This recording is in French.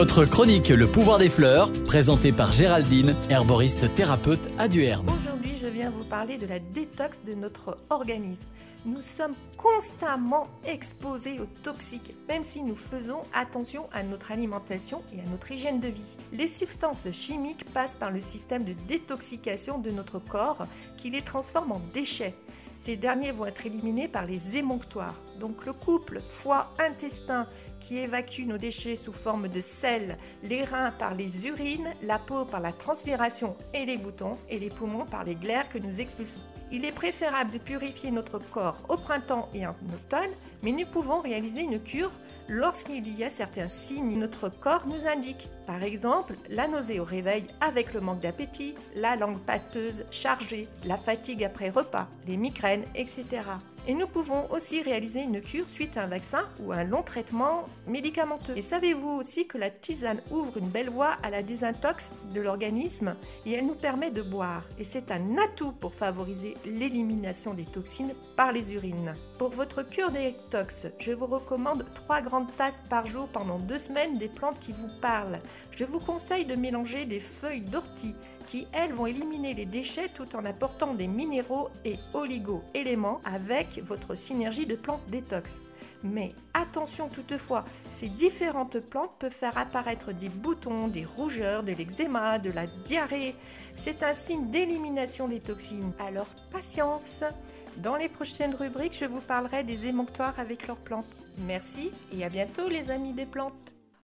Votre chronique Le pouvoir des fleurs, présentée par Géraldine, herboriste thérapeute à Duerne. Je viens vous parler de la détox de notre organisme. Nous sommes constamment exposés aux toxiques, même si nous faisons attention à notre alimentation et à notre hygiène de vie. Les substances chimiques passent par le système de détoxication de notre corps qui les transforme en déchets. Ces derniers vont être éliminés par les émonctoires. Donc le couple foie-intestin qui évacue nos déchets sous forme de sel, les reins par les urines, la peau par la transpiration et les boutons, et les poumons par les que nous expulsons. Il est préférable de purifier notre corps au printemps et en automne, mais nous pouvons réaliser une cure lorsqu'il y a certains signes que notre corps nous indique. Par exemple, la nausée au réveil avec le manque d'appétit, la langue pâteuse chargée, la fatigue après repas, les migraines, etc. Et nous pouvons aussi réaliser une cure suite à un vaccin ou un long traitement médicamenteux. Et savez-vous aussi que la tisane ouvre une belle voie à la désintox de l'organisme et elle nous permet de boire. Et c'est un atout pour favoriser l'élimination des toxines par les urines. Pour votre cure détox, je vous recommande 3 grandes tasses par jour pendant 2 semaines des plantes qui vous parlent. Je vous conseille de mélanger des feuilles d'ortie qui, elles, vont éliminer les déchets tout en apportant des minéraux et oligo-éléments avec votre synergie de plantes détox. Mais attention toutefois, ces différentes plantes peuvent faire apparaître des boutons, des rougeurs, de l'eczéma, de la diarrhée. C'est un signe d'élimination des toxines. Alors patience Dans les prochaines rubriques, je vous parlerai des émonctoires avec leurs plantes. Merci et à bientôt les amis des plantes